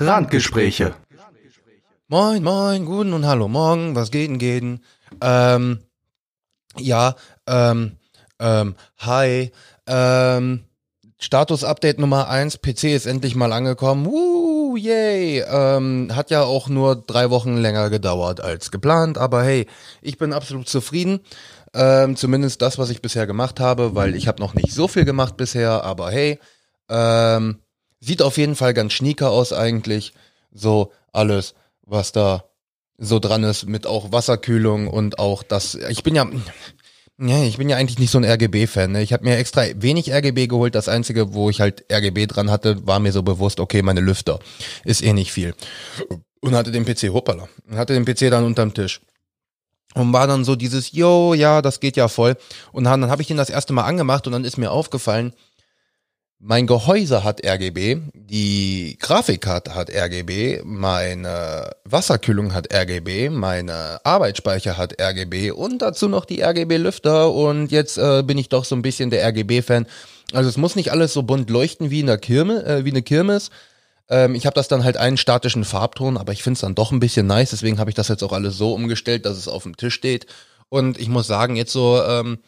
Randgespräche. Moin, moin, guten und hallo, morgen, was geht denn, geht denn? Ähm, ja, ähm, ähm, hi, ähm, Status-Update Nummer eins. PC ist endlich mal angekommen. Woo, yay. Ähm, hat ja auch nur drei Wochen länger gedauert als geplant, aber hey, ich bin absolut zufrieden. Ähm, zumindest das, was ich bisher gemacht habe, weil ich habe noch nicht so viel gemacht bisher, aber hey, ähm, sieht auf jeden Fall ganz schnieker aus eigentlich. So alles, was da so dran ist mit auch Wasserkühlung und auch das. Ich bin ja, ja, ich bin ja eigentlich nicht so ein RGB-Fan. Ne? Ich habe mir extra wenig RGB geholt. Das Einzige, wo ich halt RGB dran hatte, war mir so bewusst, okay, meine Lüfter ist eh nicht viel. Und hatte den PC, hoppala, hatte den PC dann unterm Tisch. Und war dann so dieses, yo, ja, das geht ja voll. Und dann, dann habe ich den das erste Mal angemacht und dann ist mir aufgefallen, mein Gehäuse hat RGB, die Grafikkarte hat RGB, meine Wasserkühlung hat RGB, meine Arbeitsspeicher hat RGB und dazu noch die RGB-Lüfter und jetzt äh, bin ich doch so ein bisschen der RGB-Fan. Also es muss nicht alles so bunt leuchten wie in der Kirme, äh, wie eine Kirmes. Ähm, ich habe das dann halt einen statischen Farbton, aber ich finde es dann doch ein bisschen nice, deswegen habe ich das jetzt auch alles so umgestellt, dass es auf dem Tisch steht. Und ich muss sagen, jetzt so ähm,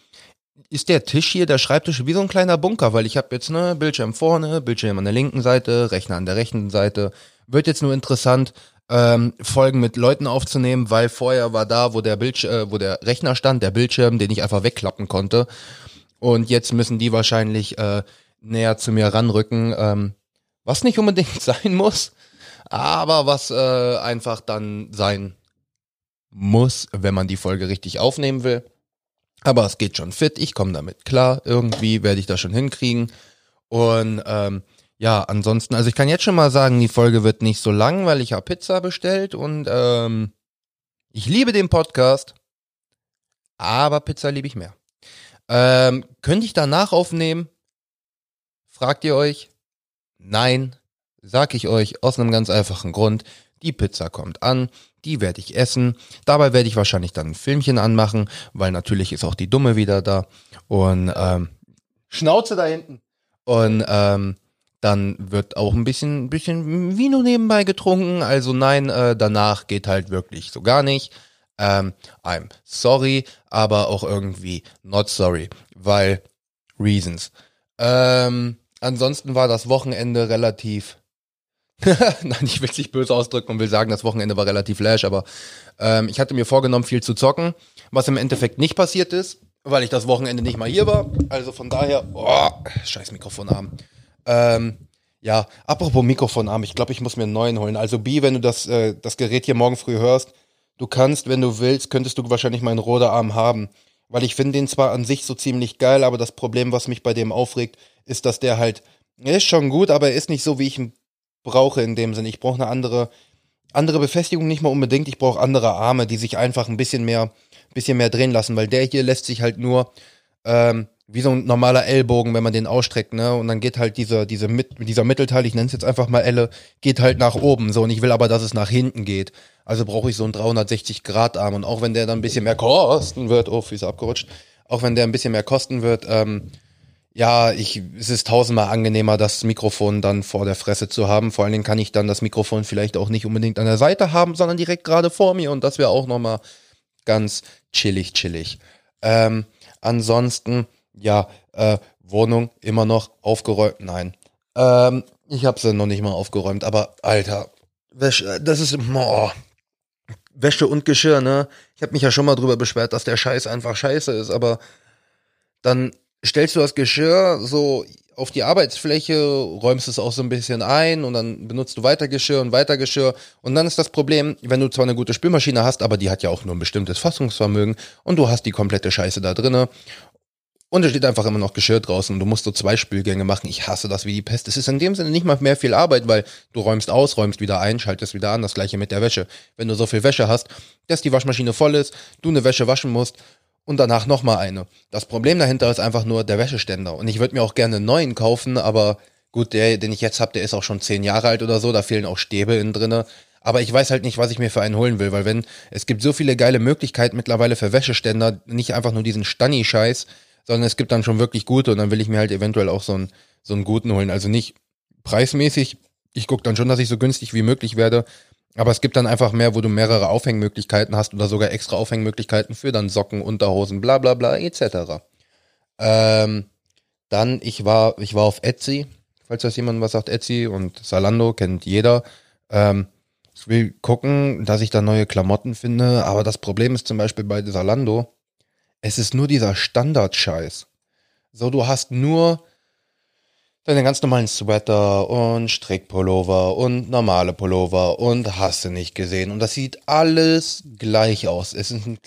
ist der Tisch hier, der Schreibtisch, wie so ein kleiner Bunker, weil ich habe jetzt ne Bildschirm vorne, Bildschirm an der linken Seite, Rechner an der rechten Seite. Wird jetzt nur interessant, ähm, Folgen mit Leuten aufzunehmen, weil vorher war da, wo der Bildschirm, äh, wo der Rechner stand, der Bildschirm, den ich einfach wegklappen konnte. Und jetzt müssen die wahrscheinlich äh, näher zu mir ranrücken, ähm, was nicht unbedingt sein muss, aber was äh, einfach dann sein muss, wenn man die Folge richtig aufnehmen will. Aber es geht schon fit, ich komme damit klar. Irgendwie werde ich das schon hinkriegen. Und ähm, ja, ansonsten, also ich kann jetzt schon mal sagen, die Folge wird nicht so lang, weil ich habe Pizza bestellt und ähm, ich liebe den Podcast, aber Pizza liebe ich mehr. Ähm, könnte ich danach aufnehmen? Fragt ihr euch? Nein, sag ich euch aus einem ganz einfachen Grund. Die Pizza kommt an, die werde ich essen. Dabei werde ich wahrscheinlich dann ein Filmchen anmachen, weil natürlich ist auch die Dumme wieder da. Und ähm, Schnauze da hinten. Und ähm, dann wird auch ein bisschen, bisschen Vino nebenbei getrunken. Also nein, äh, danach geht halt wirklich so gar nicht. Ähm, I'm sorry, aber auch irgendwie not sorry, weil Reasons. Ähm, ansonsten war das Wochenende relativ Nein, ich will es nicht böse ausdrücken und will sagen, das Wochenende war relativ lash, aber ähm, ich hatte mir vorgenommen, viel zu zocken, was im Endeffekt nicht passiert ist, weil ich das Wochenende nicht mal hier war. Also von daher, oh, scheiß Mikrofonarm. Ähm, ja, apropos Mikrofonarm, ich glaube, ich muss mir einen neuen holen. Also B, wenn du das, äh, das Gerät hier morgen früh hörst, du kannst, wenn du willst, könntest du wahrscheinlich meinen Roderarm haben. Weil ich finde den zwar an sich so ziemlich geil, aber das Problem, was mich bei dem aufregt, ist, dass der halt, er ist schon gut, aber er ist nicht so, wie ich ihn brauche in dem Sinne. Ich brauche eine andere, andere Befestigung nicht mal unbedingt. Ich brauche andere Arme, die sich einfach ein bisschen mehr, bisschen mehr drehen lassen, weil der hier lässt sich halt nur ähm, wie so ein normaler Ellbogen, wenn man den ausstreckt, ne? Und dann geht halt dieser, diese mit, dieser Mittelteil, ich nenne es jetzt einfach mal Elle, geht halt nach oben. So, und ich will aber, dass es nach hinten geht. Also brauche ich so einen 360 Grad Arm. Und auch wenn der dann ein bisschen mehr kosten wird, oh, Füße abgerutscht, auch wenn der ein bisschen mehr kosten wird, ähm, ja, ich, es ist tausendmal angenehmer, das Mikrofon dann vor der Fresse zu haben. Vor allen Dingen kann ich dann das Mikrofon vielleicht auch nicht unbedingt an der Seite haben, sondern direkt gerade vor mir und das wäre auch nochmal ganz chillig, chillig. Ähm, ansonsten, ja, äh, Wohnung immer noch aufgeräumt. Nein. Ähm, ich habe sie noch nicht mal aufgeräumt, aber Alter, Wäsche, das ist oh, Wäsche und Geschirr, ne? Ich habe mich ja schon mal drüber beschwert, dass der Scheiß einfach scheiße ist, aber dann stellst du das Geschirr so auf die Arbeitsfläche, räumst es auch so ein bisschen ein und dann benutzt du weiter Geschirr und weiter Geschirr. Und dann ist das Problem, wenn du zwar eine gute Spülmaschine hast, aber die hat ja auch nur ein bestimmtes Fassungsvermögen und du hast die komplette Scheiße da drinne. Und es steht einfach immer noch Geschirr draußen und du musst so zwei Spülgänge machen. Ich hasse das wie die Pest. Es ist in dem Sinne nicht mal mehr viel Arbeit, weil du räumst aus, räumst wieder ein, schaltest wieder an. Das gleiche mit der Wäsche. Wenn du so viel Wäsche hast, dass die Waschmaschine voll ist, du eine Wäsche waschen musst und danach nochmal eine. Das Problem dahinter ist einfach nur der Wäscheständer. Und ich würde mir auch gerne einen neuen kaufen, aber gut, der, den ich jetzt habe, der ist auch schon zehn Jahre alt oder so, da fehlen auch Stäbe innen drinne. Aber ich weiß halt nicht, was ich mir für einen holen will, weil wenn, es gibt so viele geile Möglichkeiten mittlerweile für Wäscheständer, nicht einfach nur diesen Stanni-Scheiß, sondern es gibt dann schon wirklich gute und dann will ich mir halt eventuell auch so einen, so einen guten holen. Also nicht preismäßig ich gucke dann schon, dass ich so günstig wie möglich werde. Aber es gibt dann einfach mehr, wo du mehrere Aufhängmöglichkeiten hast oder sogar extra Aufhängmöglichkeiten für dann Socken, Unterhosen, bla bla bla etc. Ähm, dann, ich war, ich war auf Etsy, falls das jemand was sagt, Etsy und Salando kennt jeder. Ähm, ich will gucken, dass ich da neue Klamotten finde, aber das Problem ist zum Beispiel bei Salando, es ist nur dieser Standardscheiß. So, du hast nur deine ganz normalen Sweater und Strickpullover und normale Pullover und hast du nicht gesehen. Und das sieht alles gleich aus. Es ist ein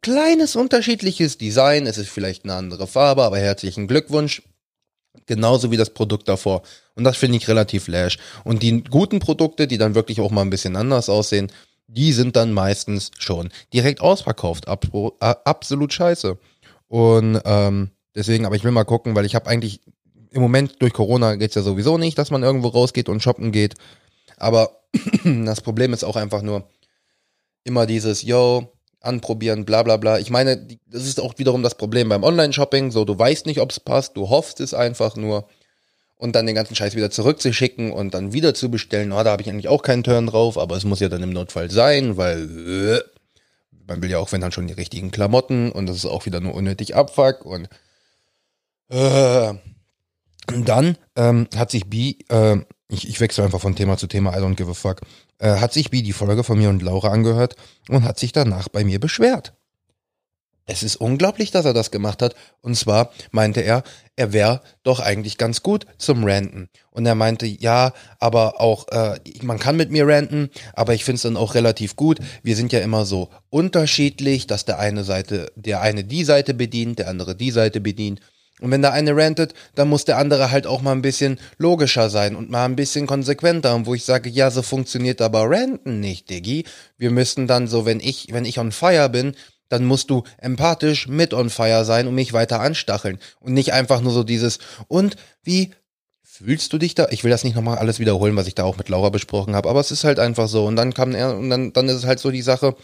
kleines unterschiedliches Design, es ist vielleicht eine andere Farbe, aber herzlichen Glückwunsch. Genauso wie das Produkt davor. Und das finde ich relativ lash. Und die guten Produkte, die dann wirklich auch mal ein bisschen anders aussehen, die sind dann meistens schon direkt ausverkauft. Ab, absolut scheiße. Und ähm, deswegen, aber ich will mal gucken, weil ich habe eigentlich im Moment durch Corona geht's ja sowieso nicht, dass man irgendwo rausgeht und shoppen geht. Aber das Problem ist auch einfach nur immer dieses, yo, anprobieren, bla bla bla. Ich meine, das ist auch wiederum das Problem beim Online-Shopping. So, du weißt nicht, ob es passt, du hoffst es einfach nur. Und dann den ganzen Scheiß wieder zurückzuschicken und dann wieder zu bestellen, oh, da habe ich eigentlich auch keinen Turn drauf, aber es muss ja dann im Notfall sein, weil äh, man will ja auch, wenn dann schon die richtigen Klamotten und das ist auch wieder nur unnötig Abfuck und äh, dann ähm, hat sich B, äh, ich, ich wechsle einfach von Thema zu Thema, I don't give a fuck, äh, hat sich B die Folge von mir und Laura angehört und hat sich danach bei mir beschwert. Es ist unglaublich, dass er das gemacht hat. Und zwar meinte er, er wäre doch eigentlich ganz gut zum Ranten. Und er meinte, ja, aber auch, äh, man kann mit mir ranten, aber ich finde es dann auch relativ gut. Wir sind ja immer so unterschiedlich, dass der eine Seite, der eine die Seite bedient, der andere die Seite bedient. Und wenn der eine rantet, dann muss der andere halt auch mal ein bisschen logischer sein und mal ein bisschen konsequenter. Und wo ich sage, ja, so funktioniert aber Ranten nicht, Diggi. Wir müssten dann so, wenn ich, wenn ich on fire bin, dann musst du empathisch mit on fire sein und mich weiter anstacheln. Und nicht einfach nur so dieses, und wie fühlst du dich da? Ich will das nicht nochmal alles wiederholen, was ich da auch mit Laura besprochen habe, aber es ist halt einfach so. Und dann kam er, und dann, dann ist es halt so die Sache,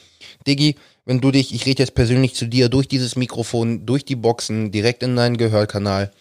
Diggi, wenn du dich, ich rede jetzt persönlich zu dir, durch dieses Mikrofon, durch die Boxen, direkt in deinen Gehörkanal.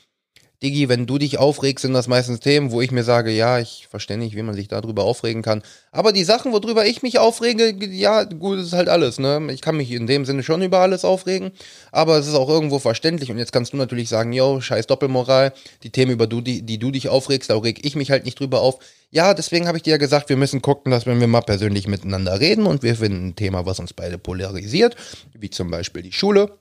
Diggi, wenn du dich aufregst, sind das meistens Themen, wo ich mir sage, ja, ich verstehe nicht, wie man sich darüber aufregen kann. Aber die Sachen, worüber ich mich aufrege, ja, gut, ist halt alles, ne? Ich kann mich in dem Sinne schon über alles aufregen, aber es ist auch irgendwo verständlich. Und jetzt kannst du natürlich sagen, yo, scheiß Doppelmoral, die Themen, über du, die, die du dich aufregst, da reg ich mich halt nicht drüber auf. Ja, deswegen habe ich dir ja gesagt, wir müssen gucken, dass wenn wir mal persönlich miteinander reden und wir finden ein Thema, was uns beide polarisiert, wie zum Beispiel die Schule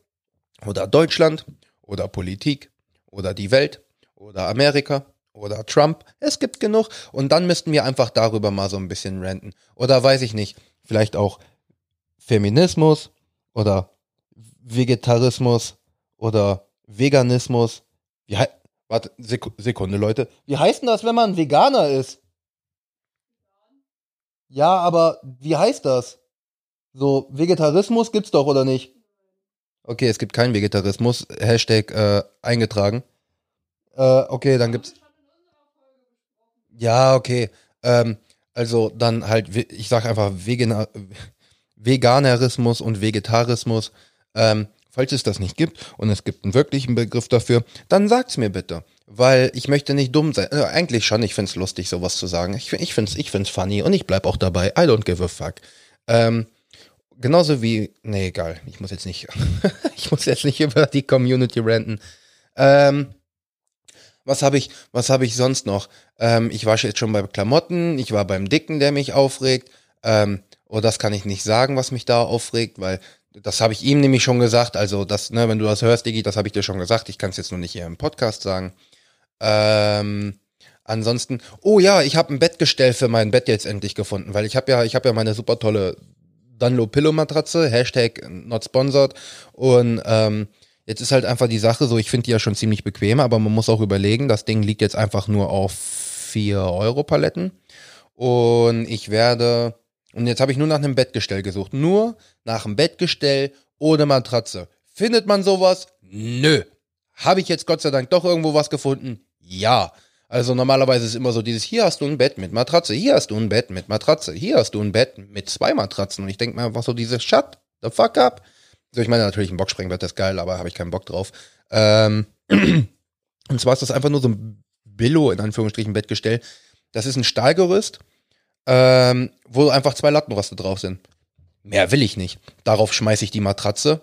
oder Deutschland oder Politik oder die Welt oder Amerika oder Trump. Es gibt genug. Und dann müssten wir einfach darüber mal so ein bisschen ranten. Oder weiß ich nicht, vielleicht auch Feminismus oder Vegetarismus oder Veganismus. Wie he Warte, Sek Sekunde, Leute. Wie heißt denn das, wenn man Veganer ist? Ja, aber wie heißt das? So, Vegetarismus gibt's doch, oder nicht? Okay, es gibt keinen Vegetarismus. Hashtag äh, eingetragen. Äh, okay, dann gibt's. Ja, okay. Ähm, also dann halt, ich sag einfach Vegana Veganerismus und Vegetarismus. Ähm, falls es das nicht gibt und es gibt einen wirklichen Begriff dafür, dann sagt's mir bitte. Weil ich möchte nicht dumm sein. Äh, eigentlich schon, ich find's lustig, sowas zu sagen. Ich, ich, find's, ich find's funny und ich bleib auch dabei. I don't give a fuck. Ähm, genauso wie. Nee, egal. Ich muss jetzt nicht. ich muss jetzt nicht über die Community ranten. Ähm, was habe ich, was habe ich sonst noch? Ähm, ich war jetzt schon bei Klamotten, ich war beim Dicken, der mich aufregt. Ähm, oh, das kann ich nicht sagen, was mich da aufregt, weil das habe ich ihm nämlich schon gesagt. Also das, ne, wenn du das hörst, Digi, das habe ich dir schon gesagt. Ich kann es jetzt nur nicht hier im Podcast sagen. Ähm, ansonsten, oh ja, ich habe ein Bettgestell für mein Bett jetzt endlich gefunden, weil ich habe ja, ich habe ja meine super tolle Dunlow Pillow Matratze, Hashtag not sponsored und ähm, Jetzt ist halt einfach die Sache so, ich finde die ja schon ziemlich bequem, aber man muss auch überlegen, das Ding liegt jetzt einfach nur auf 4 Euro Paletten. Und ich werde, und jetzt habe ich nur nach einem Bettgestell gesucht. Nur nach einem Bettgestell ohne Matratze. Findet man sowas? Nö. Habe ich jetzt Gott sei Dank doch irgendwo was gefunden? Ja. Also normalerweise ist immer so dieses, hier hast du ein Bett mit Matratze, hier hast du ein Bett mit Matratze, hier hast du ein Bett mit zwei Matratzen. Und ich denke mir einfach so dieses, shut the fuck up. So, ich meine natürlich ein Boxspringbett ist geil, aber habe ich keinen Bock drauf. Ähm, und zwar ist das einfach nur so ein Billo in Anführungsstrichen Bettgestell. Das ist ein Stahlgerüst, ähm, wo einfach zwei Lattenroste drauf sind. Mehr will ich nicht. Darauf schmeiße ich die Matratze.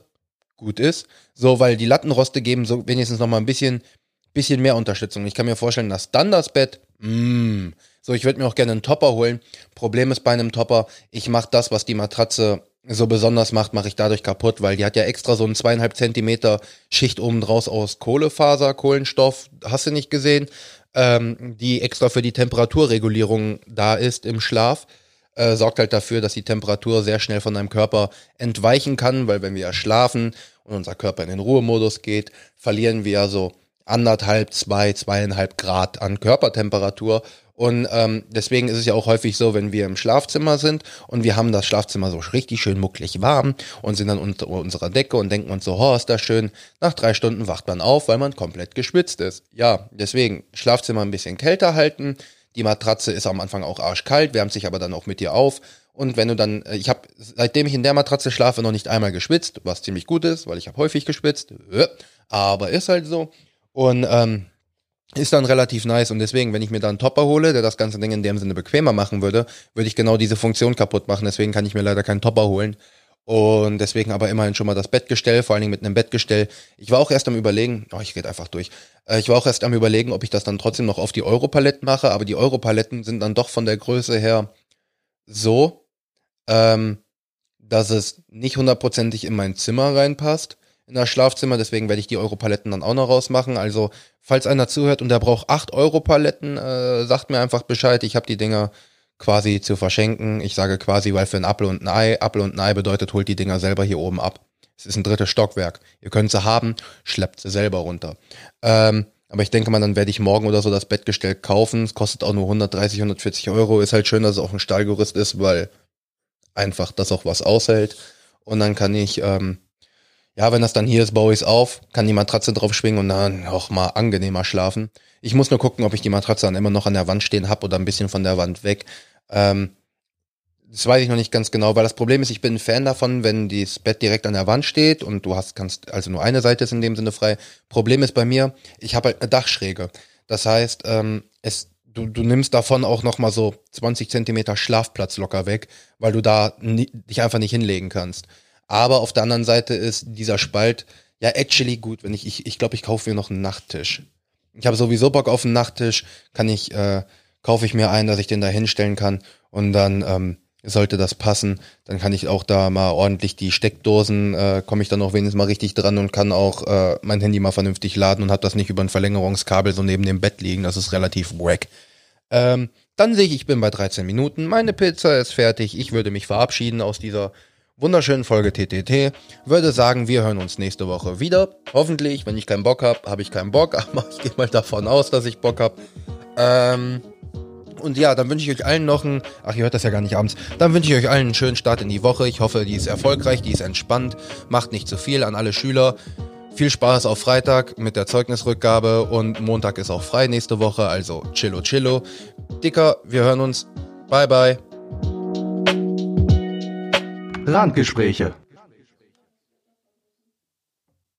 Gut ist. So, weil die Lattenroste geben so wenigstens noch mal ein bisschen, bisschen mehr Unterstützung. Ich kann mir vorstellen, dass dann das Bett, mh, so, ich würde mir auch gerne einen Topper holen. Problem ist bei einem Topper, ich mache das, was die Matratze so besonders macht, mache ich dadurch kaputt, weil die hat ja extra so einen zweieinhalb Zentimeter Schicht oben draus aus Kohlefaser, Kohlenstoff, hast du nicht gesehen, ähm, die extra für die Temperaturregulierung da ist im Schlaf. Äh, sorgt halt dafür, dass die Temperatur sehr schnell von deinem Körper entweichen kann, weil wenn wir ja schlafen und unser Körper in den Ruhemodus geht, verlieren wir ja so anderthalb, zwei, zweieinhalb Grad an Körpertemperatur und ähm, deswegen ist es ja auch häufig so, wenn wir im Schlafzimmer sind und wir haben das Schlafzimmer so richtig schön mucklig warm und sind dann unter unserer Decke und denken uns so, oh, ist das schön. Nach drei Stunden wacht man auf, weil man komplett geschwitzt ist. Ja, deswegen Schlafzimmer ein bisschen kälter halten. Die Matratze ist am Anfang auch arschkalt, wärmt sich aber dann auch mit dir auf. Und wenn du dann, äh, ich habe, seitdem ich in der Matratze schlafe, noch nicht einmal geschwitzt, was ziemlich gut ist, weil ich habe häufig geschwitzt. Äh, aber ist halt so. Und ähm, ist dann relativ nice und deswegen, wenn ich mir da einen Topper hole, der das ganze Ding in dem Sinne bequemer machen würde, würde ich genau diese Funktion kaputt machen. Deswegen kann ich mir leider keinen Topper holen. Und deswegen aber immerhin schon mal das Bettgestell, vor allen Dingen mit einem Bettgestell. Ich war auch erst am überlegen, oh, ich rede einfach durch. Äh, ich war auch erst am überlegen, ob ich das dann trotzdem noch auf die Europaletten mache, aber die Europaletten sind dann doch von der Größe her so, ähm, dass es nicht hundertprozentig in mein Zimmer reinpasst in das Schlafzimmer, deswegen werde ich die Europaletten dann auch noch rausmachen. Also, falls einer zuhört und der braucht 8 Europaletten, äh, sagt mir einfach Bescheid. Ich habe die Dinger quasi zu verschenken. Ich sage quasi, weil für ein Apfel und ein Ei, Apfel und ein Ei bedeutet, holt die Dinger selber hier oben ab. Es ist ein drittes Stockwerk. Ihr könnt sie haben, schleppt sie selber runter. Ähm, aber ich denke mal, dann werde ich morgen oder so das Bettgestell kaufen. Es kostet auch nur 130, 140 Euro. Ist halt schön, dass es auch ein Stahlgerüst ist, weil einfach das auch was aushält. Und dann kann ich ähm, ja, wenn das dann hier ist, baue ich es auf, kann die Matratze drauf schwingen und dann auch mal angenehmer schlafen. Ich muss nur gucken, ob ich die Matratze dann immer noch an der Wand stehen habe oder ein bisschen von der Wand weg. Ähm, das weiß ich noch nicht ganz genau, weil das Problem ist, ich bin ein Fan davon, wenn das Bett direkt an der Wand steht und du hast, kannst, also nur eine Seite ist in dem Sinne frei. Problem ist bei mir, ich habe halt eine Dachschräge. Das heißt, ähm, es, du, du nimmst davon auch nochmal so 20 Zentimeter Schlafplatz locker weg, weil du da nie, dich einfach nicht hinlegen kannst. Aber auf der anderen Seite ist dieser Spalt ja actually gut, wenn ich, ich, ich glaube, ich kaufe mir noch einen Nachttisch. Ich habe sowieso Bock auf einen Nachttisch, kann ich, äh, kaufe ich mir einen, dass ich den da hinstellen kann und dann ähm, sollte das passen, dann kann ich auch da mal ordentlich die Steckdosen, äh, komme ich dann auch wenigstens mal richtig dran und kann auch äh, mein Handy mal vernünftig laden und habe das nicht über ein Verlängerungskabel so neben dem Bett liegen, das ist relativ wack. Ähm, dann sehe ich, ich bin bei 13 Minuten, meine Pizza ist fertig, ich würde mich verabschieden aus dieser wunderschönen Folge TTT. Würde sagen, wir hören uns nächste Woche wieder. Hoffentlich, wenn ich keinen Bock habe, habe ich keinen Bock, aber ich gehe mal davon aus, dass ich Bock habe. Ähm, und ja, dann wünsche ich euch allen noch einen, ach, ihr hört das ja gar nicht abends, dann wünsche ich euch allen einen schönen Start in die Woche. Ich hoffe, die ist erfolgreich, die ist entspannt, macht nicht zu viel an alle Schüler. Viel Spaß auf Freitag mit der Zeugnisrückgabe und Montag ist auch frei nächste Woche, also chillo chillo. Dicker, wir hören uns. Bye bye. Randgespräche